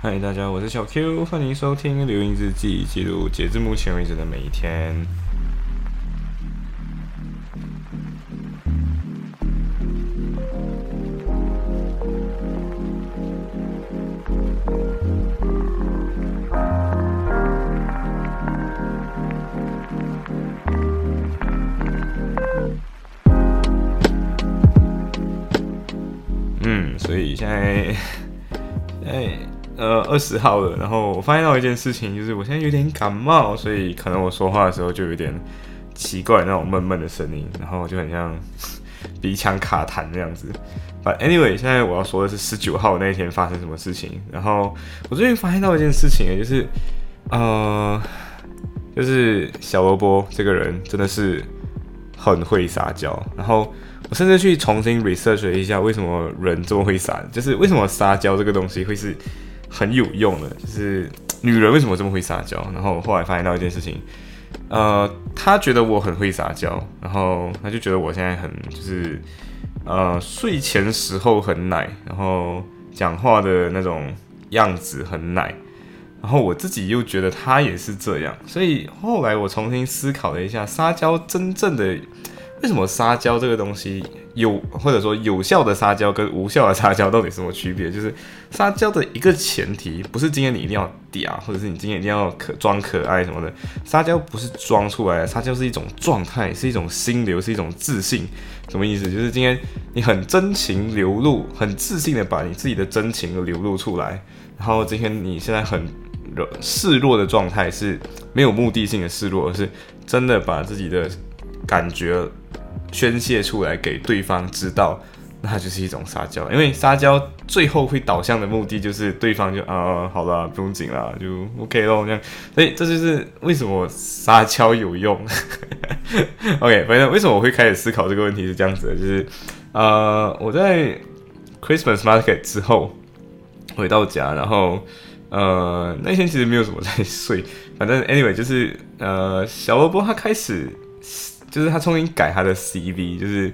嗨，大家，我是小 Q，欢迎收听《留音日记》，记录截至目前为止的每一天。嗯，所以现在，哎，呃，二十号了。然后我发现到一件事情，就是我现在有点感冒，所以可能我说话的时候就有点奇怪那种闷闷的声音，然后就很像鼻腔卡痰那样子。But anyway，现在我要说的是十九号那一天发生什么事情。然后我最近发现到一件事情，就是呃，就是小萝卜这个人真的是很会撒娇，然后。我甚至去重新 research 了一下，为什么人这么会撒，就是为什么撒娇这个东西会是很有用的，就是女人为什么这么会撒娇。然后后来发现到一件事情，呃，她觉得我很会撒娇，然后她就觉得我现在很就是呃睡前时候很奶，然后讲话的那种样子很奶，然后我自己又觉得她也是这样，所以后来我重新思考了一下，撒娇真正的。为什么撒娇这个东西有，或者说有效的撒娇跟无效的撒娇到底什么区别？就是撒娇的一个前提，不是今天你一定要嗲，或者是你今天一定要可装可爱什么的。撒娇不是装出来的，撒娇是一种状态，是一种心流，是一种自信。什么意思？就是今天你很真情流露，很自信的把你自己的真情流露出来。然后今天你现在很示弱的状态，是没有目的性的示弱，而是真的把自己的感觉。宣泄出来给对方知道，那就是一种撒娇。因为撒娇最后会导向的目的就是对方就啊，好了，不用紧了，就 OK 咯。这样。所以这就是为什么撒娇有用。OK，反正为什么我会开始思考这个问题是这样子的，就是呃，我在 Christmas Market 之后回到家，然后呃那天其实没有什么在睡，反正 Anyway 就是呃小萝卜他开始。就是他重新改他的 CV，就是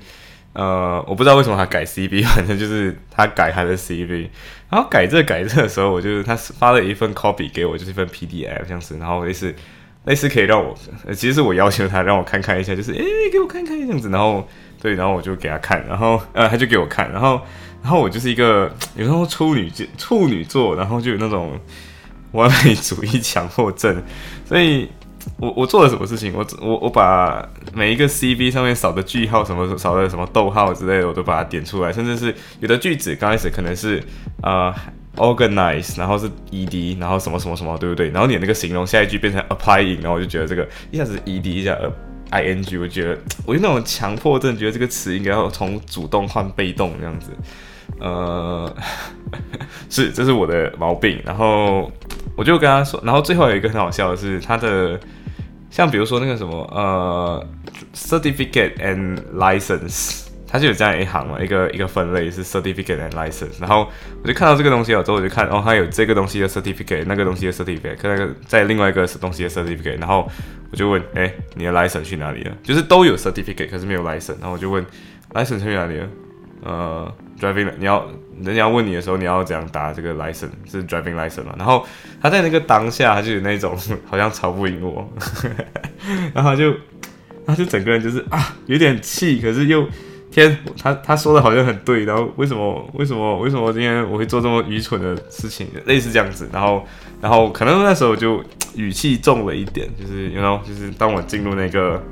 呃，我不知道为什么他改 CV，反正就是他改他的 CV，然后改这改这的时候，我就是他发了一份 copy 给我，就是一份 PDF 这样子，然后类似类似可以让我，其实是我要求他让我看看一下，就是诶，给我看看这样子，然后对，然后我就给他看，然后呃他就给我看，然后然后我就是一个有时候处女处女座，然后就有那种完美主义强迫症，所以。我我做了什么事情？我我我把每一个 CV 上面少的句号、什么少的什么逗号之类的，我都把它点出来。甚至是有的句子刚开始可能是呃 organize，然后是 ed，然后什么什么什么，对不对？然后你那个形容下一句变成 applying，然后我就觉得这个一下子 ed 一下 ing，我觉得我有那种强迫症，觉得这个词应该要从主动换被动这样子。呃，是这是我的毛病。然后我就跟他说，然后最后有一个很好笑的是他的。像比如说那个什么呃，certificate and license，它就有这样一行嘛，一个一个分类是 certificate and license。然后我就看到这个东西了之后，我就看哦，它有这个东西的 certificate，那个东西的 certificate，跟那个在另外一个东西的 certificate。然后我就问，哎，你的 license 去哪里了？就是都有 certificate，可是没有 license。然后我就问，license 去哪里了？呃，driving，你要人家问你的时候，你要怎样答这个 license 是 driving license 嘛？然后他在那个当下，他就有那种好像吵不赢我，然后他就他就整个人就是啊，有点气，可是又天，他他说的好像很对，然后为什么为什么为什么今天我会做这么愚蠢的事情，类似这样子，然后然后可能那时候就语气重了一点，就是然后就是当我进入那个。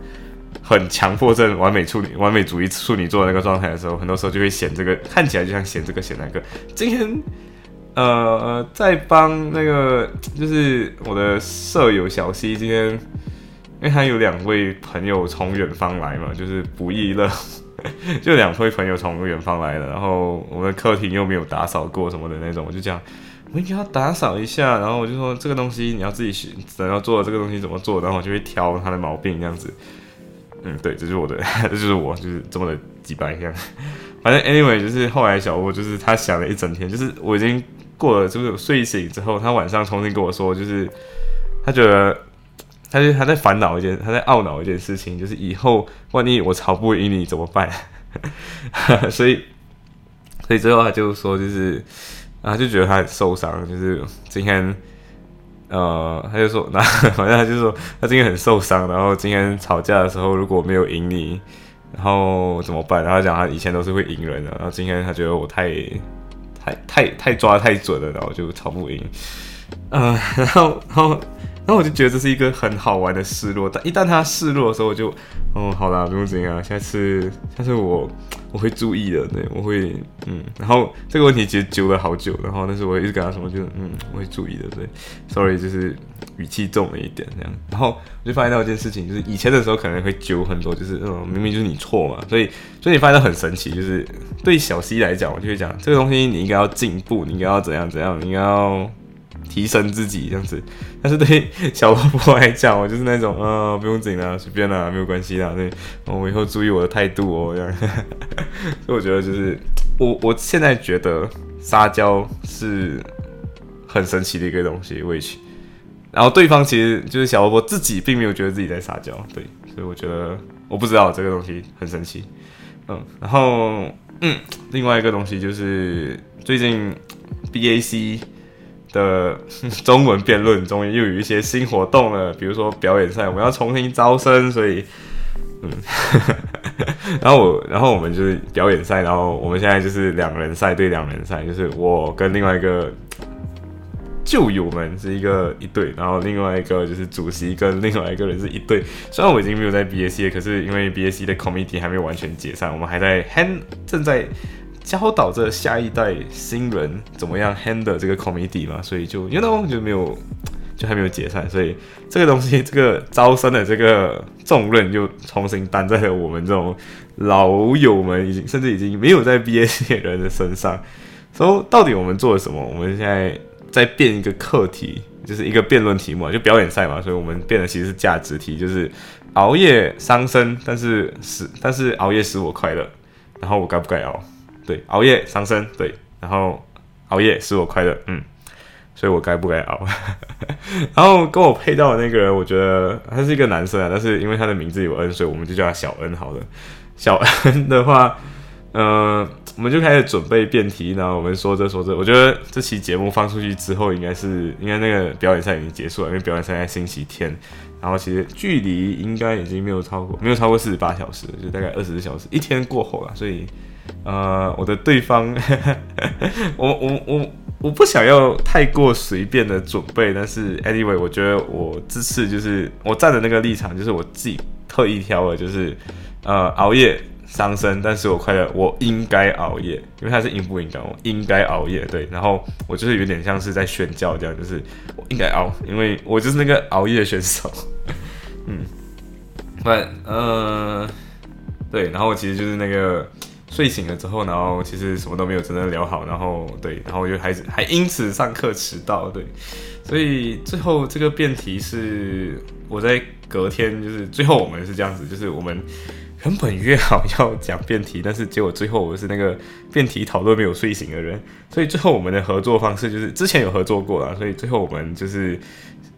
很强迫症、完美处女、完美主义处女座那个状态的时候，很多时候就会显这个，看起来就像显这个显那个。今天，呃，在帮那个就是我的舍友小西，今天因为他有两位朋友从远方来嘛，就是不亦乐，就两位朋友从远方来了，然后我们的客厅又没有打扫过什么的那种，我就讲我应该要打扫一下，然后我就说这个东西你要自己学，怎样做这个东西怎么做，然后我就会挑他的毛病这样子。嗯，对，这是我的，这就是我，就是这么的几百样。反正 anyway，就是后来小吴就是他想了一整天，就是我已经过了，就是睡醒之后，他晚上重新跟我说，就是他觉得，他就他在烦恼一件，他在懊恼一件事情，就是以后万一我吵不赢你怎么办？所以，所以最后他就说，就是啊就觉得他很受伤，就是今天，呃，他就说，那 反正他就说他今天很受伤，然后今天吵架的时候如果没有赢你，然后怎么办？然后讲他以前都是会赢人的，然后今天他觉得我太太太太抓太准了，然后就吵不赢，嗯，然后然后。然后我就觉得这是一个很好玩的示弱，但一旦他示弱的时候，我就，哦，好啦，不用紧啊，下次下次我我会注意的，对，我会，嗯，然后这个问题其实揪了好久，然后但是我一直跟他说，就，嗯，我会注意的，对，sorry，就是语气重了一点这样，然后我就发现到一件事情，就是以前的时候可能会揪很多，就是嗯，明明就是你错嘛，所以所以你发现到很神奇，就是对小 C 来讲，我就会讲这个东西你应该要进步，你应该要怎样怎样，你应该要。提升自己这样子，但是对小萝卜来讲，我就是那种呃，不用紧啦，随便啦，没有关系啦。对，我以后注意我的态度哦，这样。所以我觉得就是我我现在觉得撒娇是很神奇的一个东西，，which，。然后对方其实就是小萝卜自己并没有觉得自己在撒娇，对，所以我觉得我不知道这个东西很神奇。嗯，然后嗯，另外一个东西就是最近 BAC。的中文辩论终于又有一些新活动了，比如说表演赛，我们要重新招生，所以，嗯，然后我，然后我们就是表演赛，然后我们现在就是两人赛对两人赛，就是我跟另外一个旧友们是一个一队，然后另外一个就是主席跟另外一个人是一队。虽然我已经没有在 B A C 了，可是因为 B A C 的 committee 还没有完全解散，我们还在 hand 正在。教导着下一代新人怎么样 handle 这个 committee 嘛，所以就 you know 就没有就还没有解散，所以这个东西 这个招生的这个重任就重新担在了我们这种老友们，已经甚至已经没有在 B A C 的人的身上。所以到底我们做了什么？我们现在在变一个课题，就是一个辩论题目，就表演赛嘛。所以我们变的其实是价值题，就是熬夜伤身，但是使但是熬夜使我快乐，然后我该不该熬？对，熬夜伤身，对，然后熬夜使我快乐，嗯，所以我该不该熬？然后跟我配到的那个人，我觉得他是一个男生啊，但是因为他的名字有恩，所以我们就叫他小恩好了。小恩的话，嗯，我们就开始准备辩题，然后我们说着说着，我觉得这期节目放出去之后，应该是应该那个表演赛已经结束了，因为表演赛在星期天，然后其实距离应该已经没有超过没有超过四十八小时，就大概二十四小时，一天过后了，所以。呃，我的对方，我我我我不想要太过随便的准备，但是 anyway，我觉得我这次就是我站的那个立场，就是我自己特意挑的，就是呃熬夜伤身，但是我快乐，我应该熬夜，因为他是应不应该，我应该熬夜，对，然后我就是有点像是在宣教这样，就是我应该熬，因为我就是那个熬夜选手，嗯，不，呃，对，然后我其实就是那个。睡醒了之后，然后其实什么都没有真正聊好，然后对，然后就还是还因此上课迟到，对，所以最后这个辩题是我在隔天，就是最后我们是这样子，就是我们原本约好要讲辩题，但是结果最后我是那个辩题讨论没有睡醒的人，所以最后我们的合作方式就是之前有合作过了，所以最后我们就是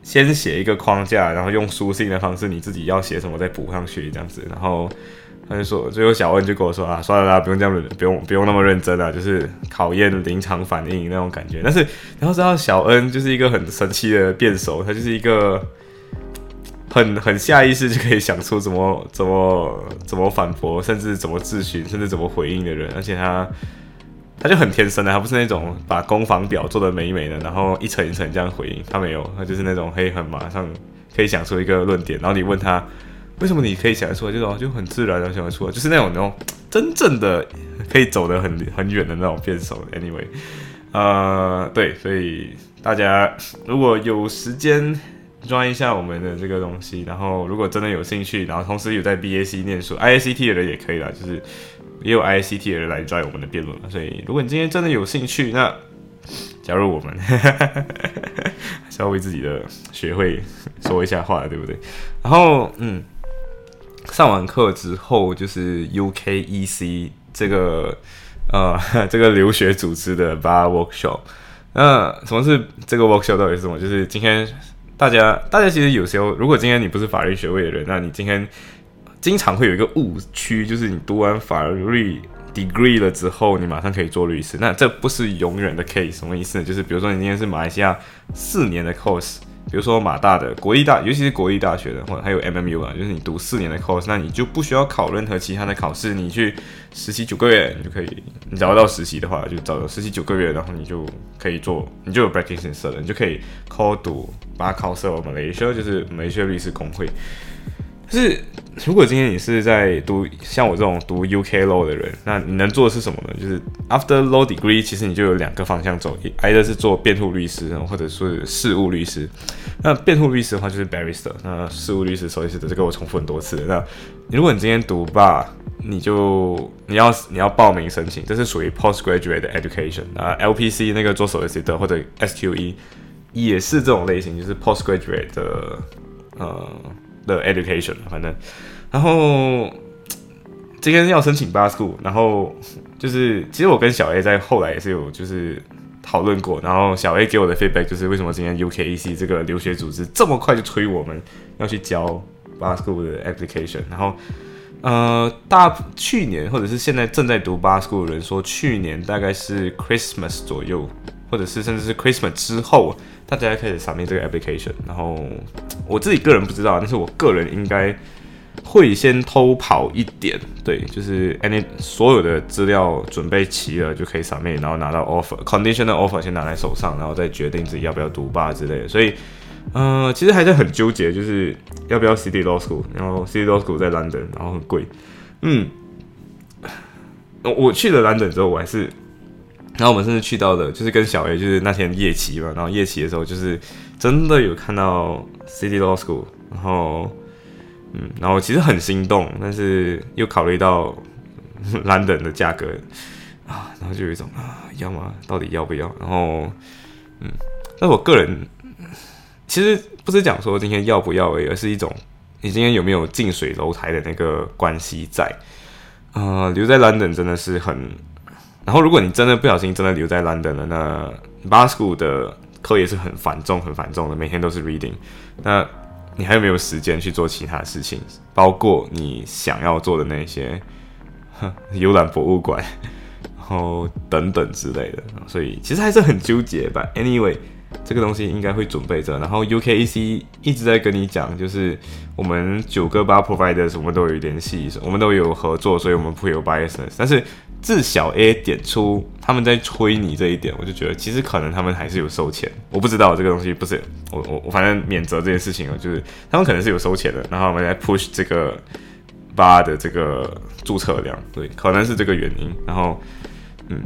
先写一个框架，然后用书信的方式，你自己要写什么再补上去这样子，然后。他就说，最后小恩就跟我说啊，算了啦，不用这样，不用不用那么认真了，就是考验临场反应那种感觉。但是，然后知道小恩就是一个很神奇的辩手，他就是一个 很很下意识就可以想出怎么怎么怎么反驳，甚至怎么质询，甚至怎么回应的人。而且他他就很天生的，他不是那种把攻防表做的美美的，然后一层一层这样回应，他没有，他就是那种可以很马上可以想出一个论点，然后你问他。为什么你可以想得出来？这种就很自然的想得出来，就是那种那种真正的可以走得很很远的那种辩手。Anyway，呃，对，所以大家如果有时间抓一下我们的这个东西，然后如果真的有兴趣，然后同时有在 BAC 念书，IACT 的人也可以啦，就是也有 IACT 的人来抓我们的辩论所以如果你今天真的有兴趣，那加入我们，还是要为自己的学会说一下话，对不对？然后，嗯。上完课之后，就是 UKEC 这个呃 这个留学组织的 Bar Workshop。那什么是这个 Workshop 到底是什么？就是今天大家大家其实有时候，如果今天你不是法律学位的人，那你今天经常会有一个误区，就是你读完法律 degree 了之后，你马上可以做律师。那这不是永远的 case，什么意思呢？就是比如说你今天是马来西亚四年的 course。比如说马大的国立大，尤其是国立大学的，或者还有 MMU 啊，就是你读四年的 course，那你就不需要考任何其他的考试，你去实习九个月，你就可以，你找到实习的话，就找到实习九个月，然后你就可以做，你就有 practitioner 了，你就可以考读把考试。我们雷修就是雷修律师工会。就是，如果今天你是在读像我这种读 UK law 的人，那你能做的是什么呢？就是 after law degree，其实你就有两个方向走，挨的是做辩护律师，或者是事务律师。那辩护律师的话就是 barrister，那事务律师所以是的，这个我重复很多次。那如果你今天读吧你就你要你要报名申请，这是属于 postgraduate education 啊，LPC 那个做首席律师或者 SQE 也是这种类型，就是 postgraduate 的呃。的 education，反正，然后今天要申请 bar school，然后就是其实我跟小 A 在后来也是有就是讨论过，然后小 A 给我的 feedback 就是为什么今天 UKEC 这个留学组织这么快就催我们要去交 bar school 的 application，然后呃大去年或者是现在正在读 bar school 的人说去年大概是 Christmas 左右，或者是甚至是 Christmas 之后。大家开始上面这个 application，然后我自己个人不知道，但是我个人应该会先偷跑一点，对，就是 any 所有的资料准备齐了就可以上面，然后拿到 offer，conditional offer 先拿在手上，然后再决定自己要不要读吧之类的。所以，呃，其实还是很纠结，就是要不要 City Law School，然后 City Law School 在 London，然后很贵，嗯，我去了 London 之后，我还是。然后我们甚至去到的，就是跟小 A，就是那天夜骑嘛。然后夜骑的时候，就是真的有看到 City Law School。然后，嗯，然后其实很心动，但是又考虑到 London 的价格啊，然后就有一种啊，要吗？到底要不要？然后，嗯，但我个人其实不是讲说今天要不要而，是一种你今天有没有近水楼台的那个关系在。呃，留在 London 真的是很。然后，如果你真的不小心真的留在 London 了，那 Bar School 的课也是很繁重、很繁重的，每天都是 reading。那你还有没有时间去做其他事情？包括你想要做的那些游览博物馆，然后等等之类的。所以其实还是很纠结吧。Anyway，这个东西应该会准备着。然后 UKEC 一直在跟你讲，就是我们九个八 Providers 我们都有联系，我们都有合作，所以我们不会有 biasness。但是至小 A 点出他们在催你这一点，我就觉得其实可能他们还是有收钱，我不知道这个东西不是我我我反正免责这件事情啊，就是他们可能是有收钱的，然后我们来 push 这个八的这个注册量，对，可能是这个原因。然后嗯，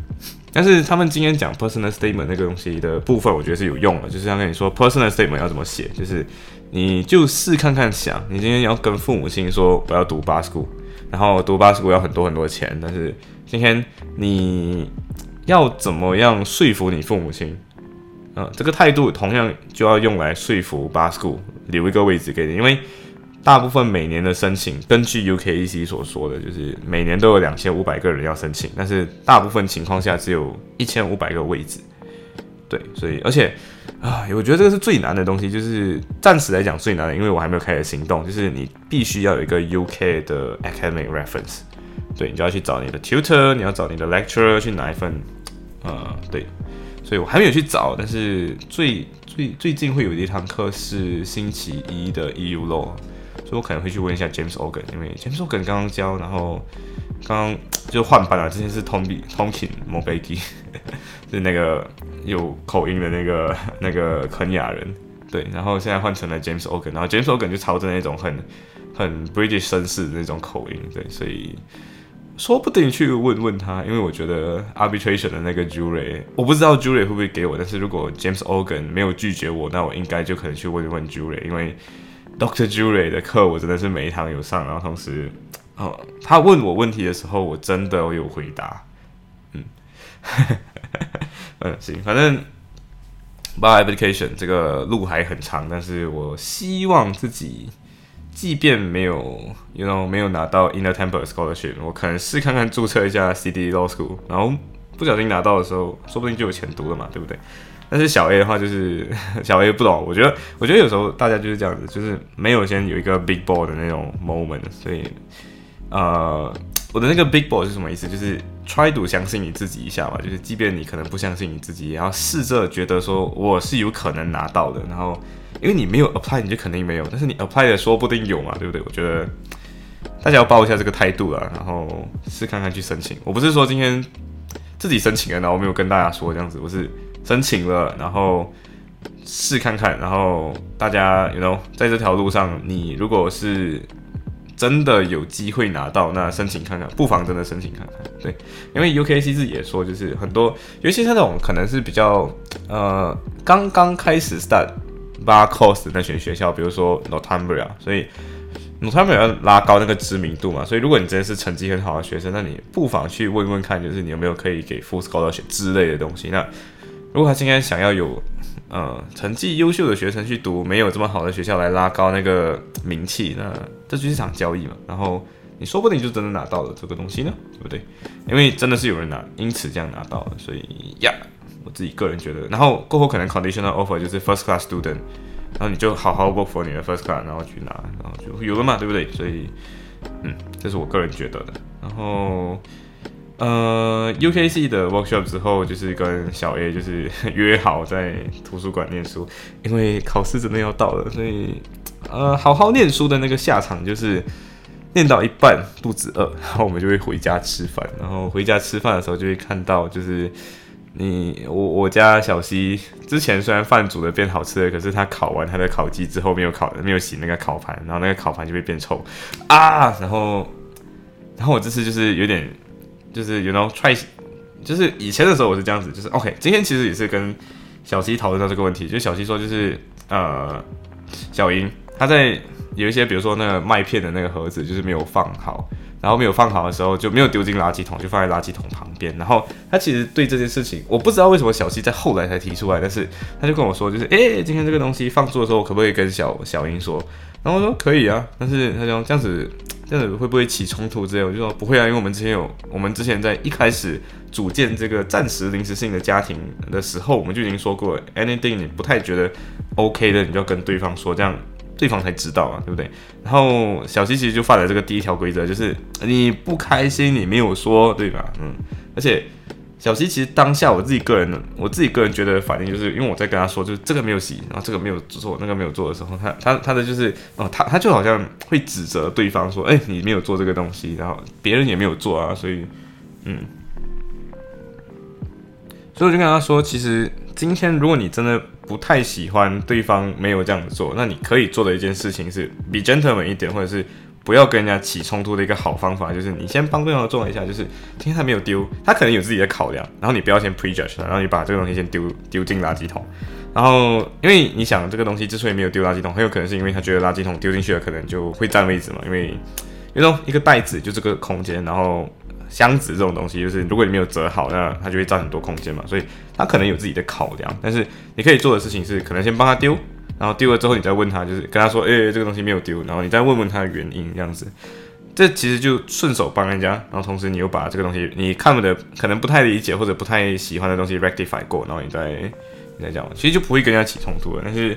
但是他们今天讲 personal statement 那个东西的部分，我觉得是有用的，就是要跟你说 personal statement 要怎么写，就是你就试看看想，你今天要跟父母亲说我要读八 school，然后读八 school 要很多很多钱，但是今天你要怎么样说服你父母亲？嗯，这个态度同样就要用来说服 b School 留一个位置给你，因为大部分每年的申请，根据 UKEC 所说的，就是每年都有两千五百个人要申请，但是大部分情况下只有一千五百个位置。对，所以而且啊，我觉得这个是最难的东西，就是暂时来讲最难的，因为我还没有开始行动，就是你必须要有一个 UK 的 academic reference。对，你就要去找你的 tutor，你要找你的 lecturer 去拿一份，呃，对，所以我还没有去找，但是最最最近会有一堂课是星期一的 EU law，所以我可能会去问一下 James Ogan，因为 James Ogan 刚刚教，然后刚刚 就换班了，之前是 Tommy Tomkin m o b a g y 是那个有口音的那个 那个肯雅人，对，然后现在换成了 James Ogan，然后 James Ogan 就朝着那种很很 British 绅士的那种口音，对，所以。说不定去问问他，因为我觉得 arbitration 的那个 jury，我不知道 jury 会不会给我，但是如果 James Ogan 没有拒绝我，那我应该就可能去问一问 jury，因为 Doctor Jury 的课我真的是每一堂有上，然后同时，哦，他问我问题的时候，我真的有回答，嗯，嗯，行，反正 bar application 这个路还很长，但是我希望自己。即便没有，you know，没有拿到 Inner Temple Scholarship，我可能试看看注册一下 CD Law School，然后不小心拿到的时候，说不定就有钱读了嘛，对不对？但是小 A 的话，就是 小 A 不懂，我觉得，我觉得有时候大家就是这样子，就是没有先有一个 Big Ball 的那种 moment，所以，呃，我的那个 Big Ball 是什么意思？就是 try to 相信你自己一下嘛，就是即便你可能不相信你自己，也要试着觉得说我是有可能拿到的。然后，因为你没有 apply，你就肯定没有，但是你 apply 的说不定有嘛，对不对？我觉得大家要抱一下这个态度啊，然后试看看去申请。我不是说今天自己申请了，然后没有跟大家说这样子，我是申请了，然后试看看，然后大家，you know，在这条路上，你如果是。真的有机会拿到，那申请看看，不妨真的申请看看。对，因为 UKC 自己也说，就是很多，尤其是那种可能是比较呃刚刚开始 start bar course 那群学校，比如说 Northumbria，所以 Northumbria 要拉高那个知名度嘛。所以如果你真的是成绩很好的学生，那你不妨去问问看，就是你有没有可以给 full scholarship 之类的东西。那如果他今天想要有呃，成绩优秀的学生去读没有这么好的学校来拉高那个名气，那这就是一场交易嘛。然后你说不定就真的拿到了这个东西呢，对不对？因为真的是有人拿，因此这样拿到了，所以呀，我自己个人觉得，然后过后可能 conditional offer 就是 first class student，然后你就好好 work for 你的 first class，然后去拿，然后就有了嘛，对不对？所以，嗯，这是我个人觉得的。然后。呃，UKC 的 workshop 之后，就是跟小 A 就是 约好在图书馆念书，因为考试真的要到了，所以呃，好好念书的那个下场就是念到一半肚子饿，然后我们就会回家吃饭，然后回家吃饭的时候就会看到，就是你我我家小西之前虽然饭煮的变好吃了，可是他烤完他的烤鸡之后没有烤没有洗那个烤盘，然后那个烤盘就会变臭啊，然后然后我这次就是有点。就是 you know try，就是以前的时候我是这样子，就是 OK。今天其实也是跟小西讨论到这个问题，就小西说就是呃，小英他在有一些比如说那个麦片的那个盒子就是没有放好，然后没有放好的时候就没有丢进垃圾桶，就放在垃圾桶旁边。然后他其实对这件事情，我不知道为什么小西在后来才提出来，但是他就跟我说就是哎，今天这个东西放错的时候，可不可以跟小小英说？然后我说可以啊，但是他就这样子。这样子会不会起冲突之类？我就说不会啊，因为我们之前有，我们之前在一开始组建这个暂时临时性的家庭的时候，我们就已经说过，anything 你不太觉得 OK 的，你就要跟对方说，这样对方才知道啊，对不对？然后小西其实就犯了这个第一条规则，就是你不开心你没有说，对吧？嗯，而且。小西其实当下我自己个人，我自己个人觉得反应就是，因为我在跟他说，就是这个没有洗，然后这个没有做，那个没有做的时候，他他他的就是哦，他他就好像会指责对方说，哎，你没有做这个东西，然后别人也没有做啊，所以嗯，所以我就跟他说，其实今天如果你真的不太喜欢对方没有这样子做，那你可以做的一件事情是比 gentleman 一点，或者是。不要跟人家起冲突的一个好方法，就是你先帮对方做一下，就是今天他没有丢，他可能有自己的考量，然后你不要先 prejudge 他，然后你把这个东西先丢丢进垃圾桶，然后因为你想这个东西之所以没有丢垃圾桶，很有可能是因为他觉得垃圾桶丢进去了可能就会占位置嘛，因为有种一个袋子就这个空间，然后箱子这种东西就是如果你没有折好，那它就会占很多空间嘛，所以他可能有自己的考量，但是你可以做的事情是可能先帮他丢。然后丢了之后，你再问他，就是跟他说，哎，这个东西没有丢。然后你再问问他的原因，这样子，这其实就顺手帮人家。然后同时你又把这个东西你看不得、可能不太理解或者不太喜欢的东西 rectify 过，然后你再你再讲，其实就不会跟人家起冲突了。但是，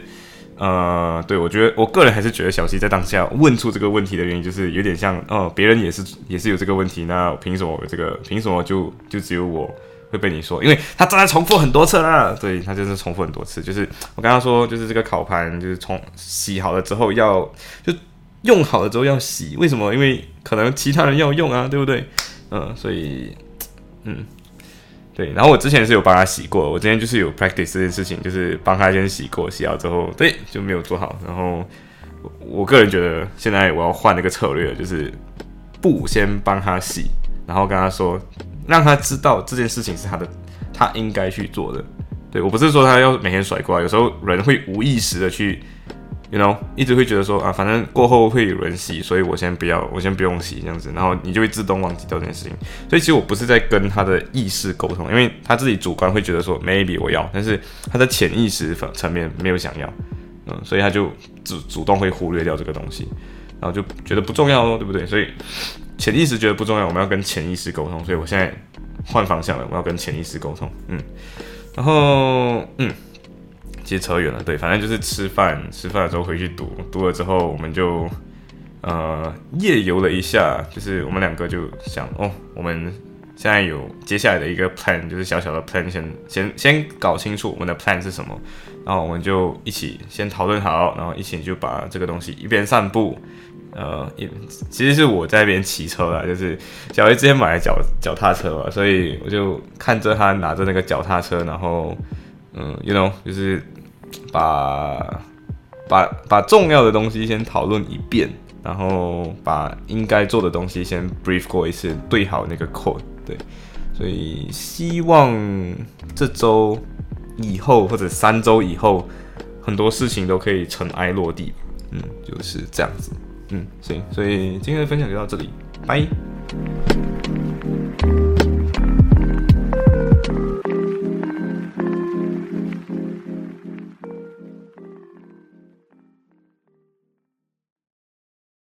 呃，对我觉得我个人还是觉得小西在当下问出这个问题的原因，就是有点像，哦，别人也是也是有这个问题，那凭什么这个凭什么就就只有我？会被你说，因为他正在重复很多次了。对他就是重复很多次，就是我跟他说，就是这个烤盘就是从洗好了之后要就用好了之后要洗，为什么？因为可能其他人要用啊，对不对？嗯，所以嗯，对。然后我之前是有帮他洗过，我今天就是有 practice 这件事情，就是帮他先洗过，洗好之后，对，就没有做好。然后我个人觉得现在我要换一个策略，就是不先帮他洗，然后跟他说。让他知道这件事情是他的，他应该去做的。对我不是说他要每天甩锅，有时候人会无意识的去，you know，一直会觉得说啊，反正过后会有人洗，所以我先不要，我先不用洗这样子，然后你就会自动忘记掉这件事情。所以其实我不是在跟他的意识沟通，因为他自己主观会觉得说 maybe 我要，但是他的潜意识层面没有想要，嗯，所以他就主主动会忽略掉这个东西，然后就觉得不重要咯，对不对？所以。潜意识觉得不重要，我们要跟潜意识沟通，所以我现在换方向了，我要跟潜意识沟通，嗯，然后嗯，其实扯远了，对，反正就是吃饭，吃饭的时候回去读，读了之后我们就呃夜游了一下，就是我们两个就想哦，我们现在有接下来的一个 plan，就是小小的 plan，先先先搞清楚我们的 plan 是什么，然后我们就一起先讨论好，然后一起就把这个东西一边散步，呃，也其实是我在那边骑车啦，就是小 A 之前买了脚脚踏车嘛，所以我就看着他拿着那个脚踏车，然后嗯，you know，就是把把把重要的东西先讨论一遍。然后把应该做的东西先 brief 过一次，对好那个 code，对，所以希望这周以后或者三周以后，很多事情都可以尘埃落地，嗯，就是这样子，嗯，行，所以今天的分享就到这里，拜。